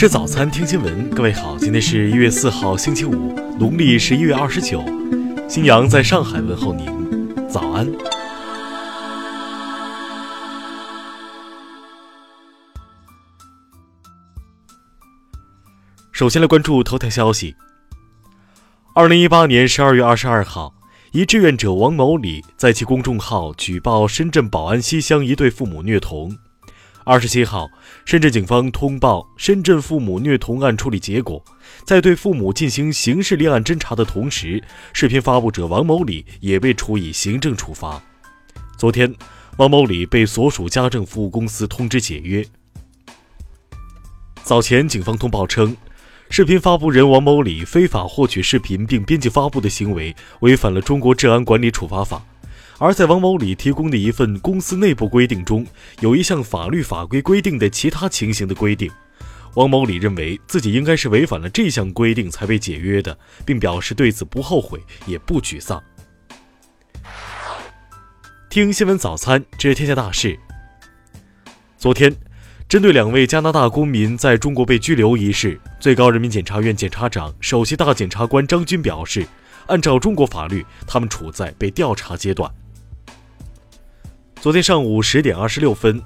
吃早餐，听新闻。各位好，今天是一月四号，星期五，农历十一月二十九。新阳在上海问候您，早安。首先来关注头条消息。二零一八年十二月二十二号，一志愿者王某礼在其公众号举报深圳宝安西乡一对父母虐童。二十七号，深圳警方通报深圳父母虐童案处理结果，在对父母进行刑事立案侦查的同时，视频发布者王某礼也被处以行政处罚。昨天，王某礼被所属家政服务公司通知解约。早前，警方通报称。视频发布人王某礼非法获取视频并编辑发布的行为，违反了中国治安管理处罚法。而在王某礼提供的一份公司内部规定中，有一项法律法规规定的其他情形的规定。王某礼认为自己应该是违反了这项规定才被解约的，并表示对此不后悔也不沮丧。听新闻早餐知天下大事。昨天。针对两位加拿大公民在中国被拘留一事，最高人民检察院检察长、首席大检察官张军表示，按照中国法律，他们处在被调查阶段。昨天上午十点二十六分，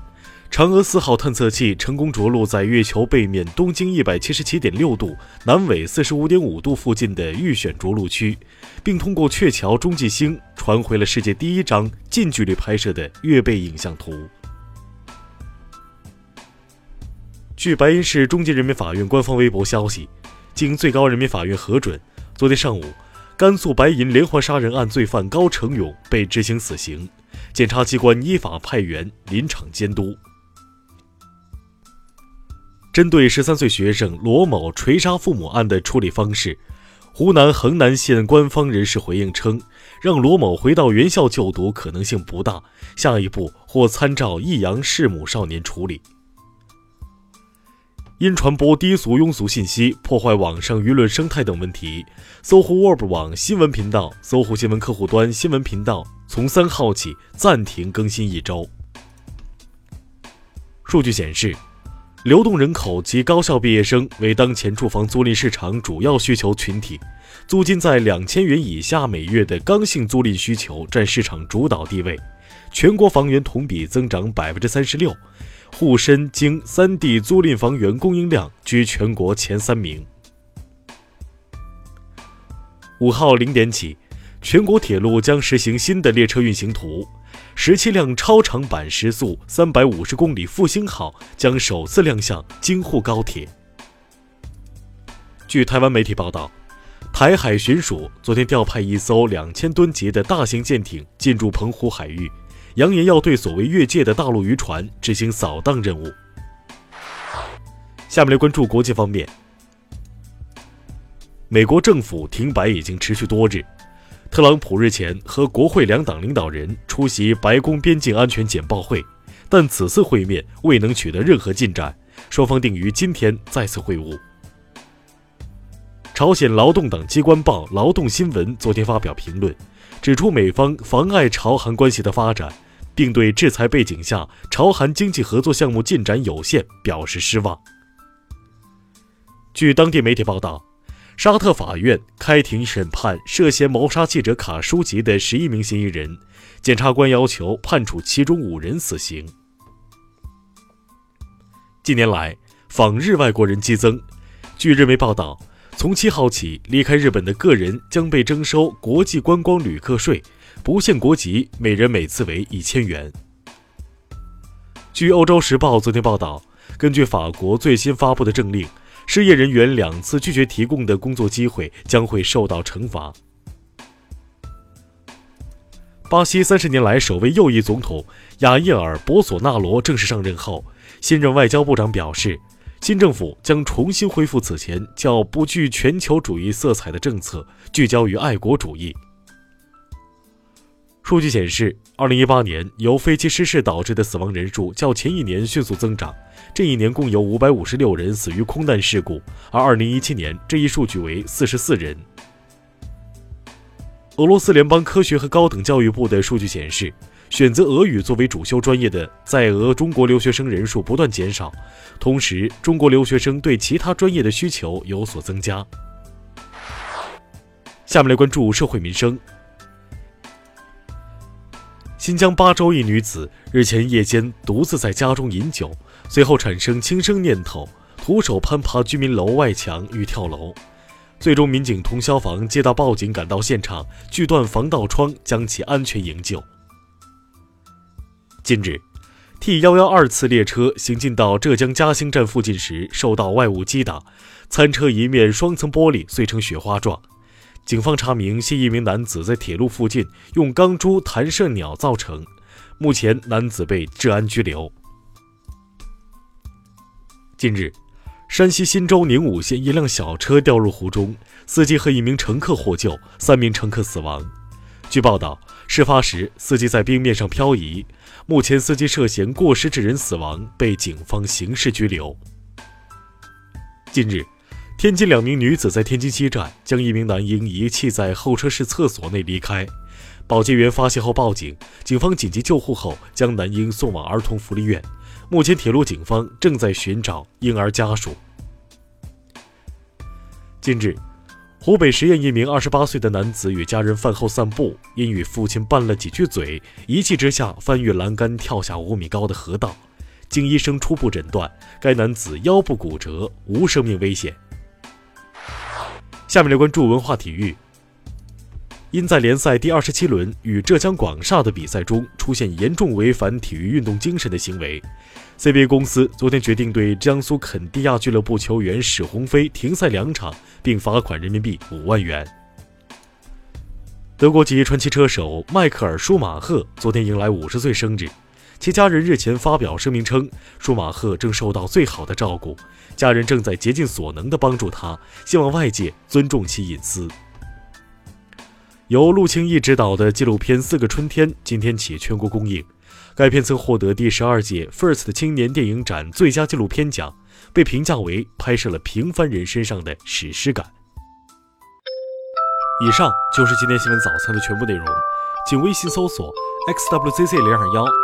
嫦娥四号探测器成功着陆在月球背面东经一百七十七点六度、南纬四十五点五度附近的预选着陆区，并通过鹊桥中继星传回了世界第一张近距离拍摄的月背影像图。据白银市中级人民法院官方微博消息，经最高人民法院核准，昨天上午，甘肃白银连环杀人案罪犯高成勇被执行死刑，检察机关依法派员临场监督。针对十三岁学生罗某锤杀父母案的处理方式，湖南衡南县官方人士回应称，让罗某回到原校就读可能性不大，下一步或参照益阳弑母少年处理。因传播低俗庸俗信息、破坏网上舆论生态等问题，搜狐 Web 网新闻频道、搜狐新闻客户端新闻频道从三号起暂停更新一周。数据显示，流动人口及高校毕业生为当前住房租赁市场主要需求群体，租金在两千元以下每月的刚性租赁需求占市场主导地位，全国房源同比增长百分之三十六。沪深京三地租赁房源供应量居全国前三名。五号零点起，全国铁路将实行新的列车运行图，十七辆超长版时速三百五十公里复兴号将首次亮相京沪高铁。据台湾媒体报道，台海巡署昨天调派一艘两千吨级的大型舰艇进驻澎湖海域。扬言要对所谓越界的大陆渔船执行扫荡任务。下面来关注国际方面。美国政府停摆已经持续多日，特朗普日前和国会两党领导人出席白宫边境安全简报会，但此次会面未能取得任何进展，双方定于今天再次会晤。朝鲜劳动党机关报《劳动新闻》昨天发表评论，指出美方妨碍朝韩关系的发展。并对制裁背景下朝韩经济合作项目进展有限表示失望。据当地媒体报道，沙特法院开庭审判涉嫌谋杀记者卡舒吉的十一名嫌疑人，检察官要求判处其中五人死刑。近年来，访日外国人激增。据日媒报道，从七号起，离开日本的个人将被征收国际观光旅客税。不限国籍，每人每次为一千元。据《欧洲时报》昨天报道，根据法国最新发布的政令，失业人员两次拒绝提供的工作机会将会受到惩罚。巴西三十年来首位右翼总统雅耶尔·博索纳罗正式上任后，新任外交部长表示，新政府将重新恢复此前较不具全球主义色彩的政策，聚焦于爱国主义。数据显示，二零一八年由飞机失事导致的死亡人数较前一年迅速增长，这一年共有五百五十六人死于空难事故，而二零一七年这一数据为四十四人。俄罗斯联邦科学和高等教育部的数据显示，选择俄语作为主修专业的在俄中国留学生人数不断减少，同时中国留学生对其他专业的需求有所增加。下面来关注社会民生。新疆巴州一女子日前夜间独自在家中饮酒，随后产生轻生念头，徒手攀爬居民楼外墙欲跳楼。最终，民警同消防接到报警，赶到现场，锯断防盗窗，将其安全营救。近日，T 幺幺二次列车行进到浙江嘉兴站附近时，受到外物击打，餐车一面双层玻璃碎成雪花状。警方查明，系一名男子在铁路附近用钢珠弹射鸟造成。目前，男子被治安拘留。近日，山西忻州宁武县一辆小车掉入湖中，司机和一名乘客获救，三名乘客死亡。据报道，事发时司机在冰面上漂移。目前，司机涉嫌过失致人死亡，被警方刑事拘留。近日。天津两名女子在天津西站将一名男婴遗弃在候车室厕所内离开，保洁员发现后报警，警方紧急救护后将男婴送往儿童福利院。目前，铁路警方正在寻找婴儿家属。近日，湖北十堰一名二十八岁的男子与家人饭后散步，因与父亲拌了几句嘴，一气之下翻越栏杆跳下五米高的河道。经医生初步诊断，该男子腰部骨折，无生命危险。下面来关注文化体育。因在联赛第二十七轮与浙江广厦的比赛中出现严重违反体育运动精神的行为，CBA 公司昨天决定对江苏肯蒂亚俱乐部球员史鸿飞停赛两场，并罚款人民币五万元。德国籍传奇车手迈克尔·舒马赫昨天迎来五十岁生日。其家人日前发表声明称，舒马赫正受到最好的照顾，家人正在竭尽所能地帮助他，希望外界尊重其隐私。由陆清义执导的纪录片《四个春天》今天起全国公映，该片曾获得第十二届 FIRST 青年电影展最佳纪录片奖，被评价为拍摄了平凡人身上的史诗感。以上就是今天新闻早餐的全部内容，请微信搜索 xwzc 零二幺。